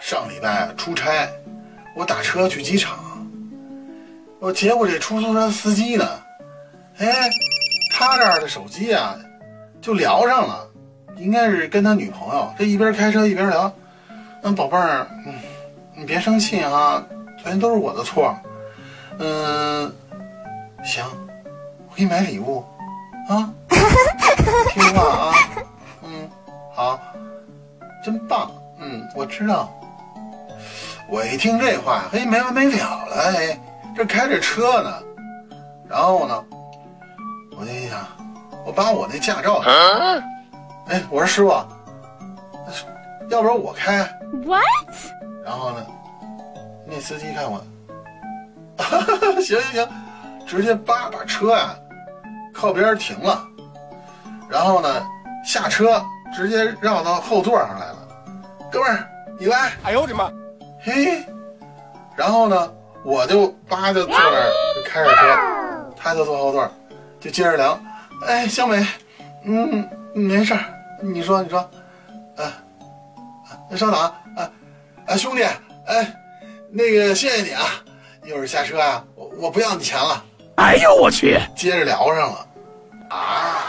上礼拜出差，我打车去机场，我结果这出租车司机呢，哎，他这儿的手机啊，就聊上了，应该是跟他女朋友，这一边开车一边聊。嗯，宝贝儿，嗯，你别生气啊，昨天都是我的错。嗯，行，我给你买礼物，啊，听话啊，嗯，我知道。我一听这话，嘿，没完没了了，哎，这开着车呢，然后呢，我就想，我把我那驾照，哎，我说师傅，要不然我开 What？然后呢，那司机看我，行行行，直接叭把车啊靠边停了，然后呢下车直接绕到后座上来了，哥们儿你来，哎呦我的妈！嘿，然后呢我就叭就坐那儿就开着车，他就坐后座，就接着聊，哎小美，嗯没事儿，你说你说，啊啊稍等啊啊啊兄弟，哎那个谢谢你啊，一会儿下车啊，我我不要你钱了。哎呦我去！接着聊上了，啊，